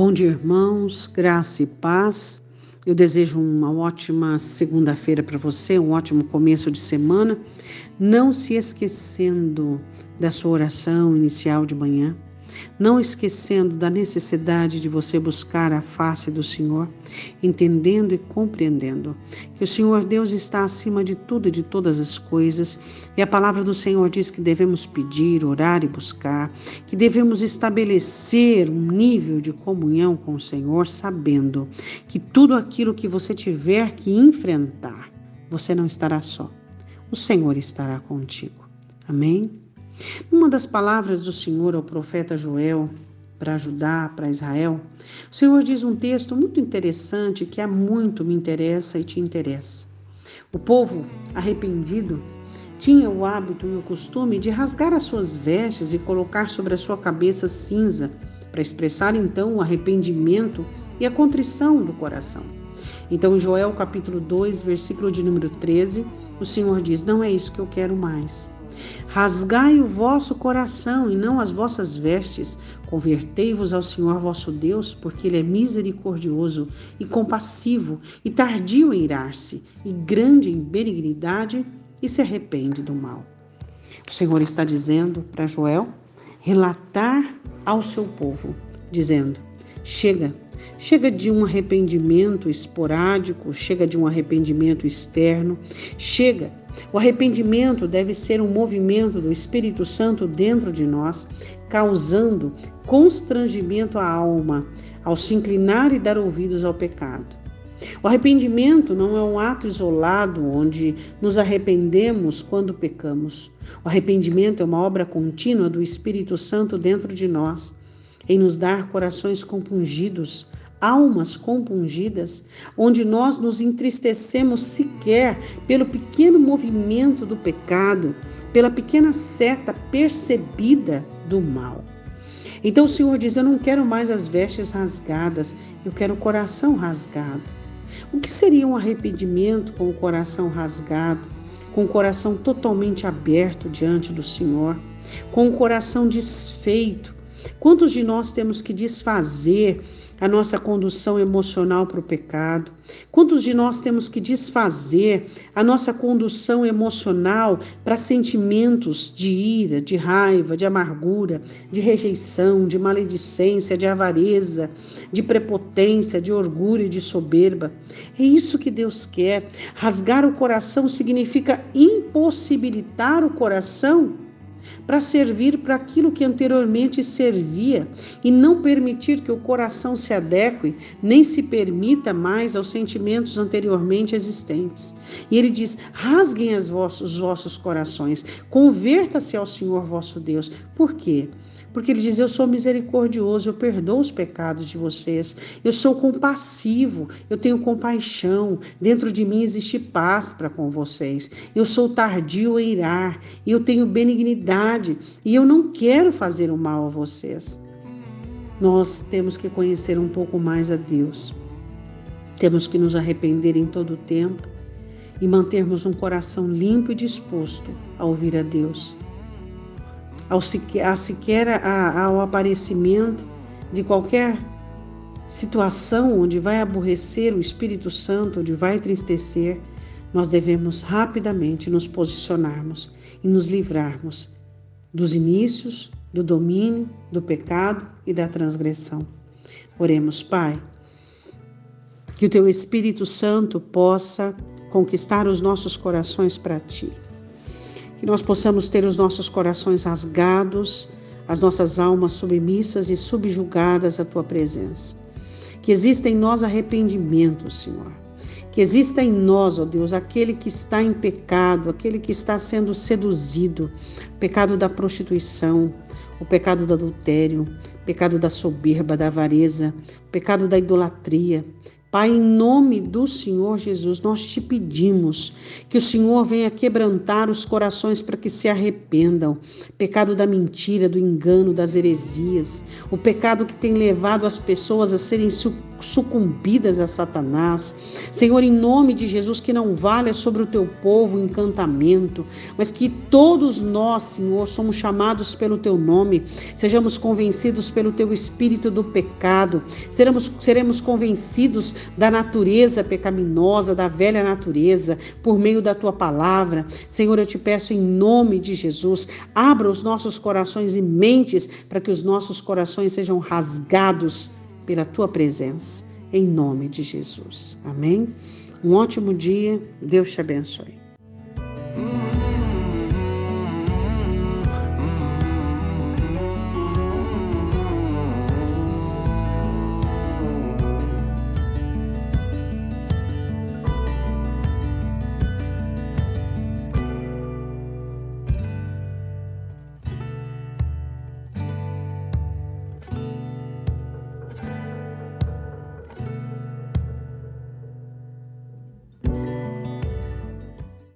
Bom dia, irmãos, graça e paz. Eu desejo uma ótima segunda-feira para você, um ótimo começo de semana. Não se esquecendo da sua oração inicial de manhã não esquecendo da necessidade de você buscar a face do Senhor, entendendo e compreendendo que o Senhor Deus está acima de tudo e de todas as coisas, e a palavra do Senhor diz que devemos pedir, orar e buscar, que devemos estabelecer um nível de comunhão com o Senhor, sabendo que tudo aquilo que você tiver que enfrentar, você não estará só. O Senhor estará contigo. Amém? Uma das palavras do Senhor ao profeta Joel para ajudar para Israel, o Senhor diz um texto muito interessante que há muito me interessa e te interessa. O povo arrependido tinha o hábito e o costume de rasgar as suas vestes e colocar sobre a sua cabeça cinza, para expressar então o arrependimento e a contrição do coração. Então, Joel capítulo 2, versículo de número 13, o Senhor diz: Não é isso que eu quero mais. Rasgai o vosso coração e não as vossas vestes. Convertei-vos ao Senhor vosso Deus, porque Ele é misericordioso e compassivo e tardio em irar-se e grande em benignidade e se arrepende do mal. O Senhor está dizendo para Joel relatar ao seu povo, dizendo: Chega, chega de um arrependimento esporádico, chega de um arrependimento externo, chega o arrependimento deve ser um movimento do Espírito Santo dentro de nós, causando constrangimento à alma ao se inclinar e dar ouvidos ao pecado. O arrependimento não é um ato isolado onde nos arrependemos quando pecamos. O arrependimento é uma obra contínua do Espírito Santo dentro de nós, em nos dar corações compungidos, almas compungidas, onde nós nos entristecemos sequer pelo pequeno movimento do pecado, pela pequena seta percebida do mal. Então o Senhor diz: Eu não quero mais as vestes rasgadas, eu quero o coração rasgado. O que seria um arrependimento com o coração rasgado, com o coração totalmente aberto diante do Senhor, com o coração desfeito? Quantos de nós temos que desfazer a nossa condução emocional para o pecado? Quantos de nós temos que desfazer a nossa condução emocional para sentimentos de ira, de raiva, de amargura, de rejeição, de maledicência, de avareza, de prepotência, de orgulho e de soberba? É isso que Deus quer. Rasgar o coração significa impossibilitar o coração para servir para aquilo que anteriormente servia e não permitir que o coração se adeque nem se permita mais aos sentimentos anteriormente existentes. E ele diz: rasguem os vossos, os vossos corações, converta-se ao Senhor vosso Deus. Por quê? Porque ele diz: Eu sou misericordioso, eu perdoo os pecados de vocês, eu sou compassivo, eu tenho compaixão, dentro de mim existe paz para com vocês, eu sou tardio em irar, eu tenho benignidade e eu não quero fazer o mal a vocês. Nós temos que conhecer um pouco mais a Deus, temos que nos arrepender em todo o tempo e mantermos um coração limpo e disposto a ouvir a Deus. Ao sequer, a sequer a, ao aparecimento de qualquer situação onde vai aborrecer o Espírito Santo, onde vai entristecer, nós devemos rapidamente nos posicionarmos e nos livrarmos dos inícios, do domínio, do pecado e da transgressão. Oremos, Pai, que o Teu Espírito Santo possa conquistar os nossos corações para Ti que nós possamos ter os nossos corações rasgados, as nossas almas submissas e subjugadas à tua presença. Que exista em nós arrependimento, Senhor. Que exista em nós, ó Deus, aquele que está em pecado, aquele que está sendo seduzido, pecado da prostituição, o pecado do adultério, pecado da soberba, da avareza, pecado da idolatria, Pai, em nome do Senhor Jesus, nós te pedimos que o Senhor venha quebrantar os corações para que se arrependam. Pecado da mentira, do engano, das heresias, o pecado que tem levado as pessoas a serem sucumbidas a Satanás. Senhor, em nome de Jesus, que não valha sobre o teu povo encantamento, mas que todos nós, Senhor, somos chamados pelo teu nome, sejamos convencidos pelo teu espírito do pecado, seremos, seremos convencidos da natureza pecaminosa, da velha natureza, por meio da tua palavra. Senhor, eu te peço em nome de Jesus, abra os nossos corações e mentes para que os nossos corações sejam rasgados pela tua presença, em nome de Jesus. Amém? Um ótimo dia, Deus te abençoe.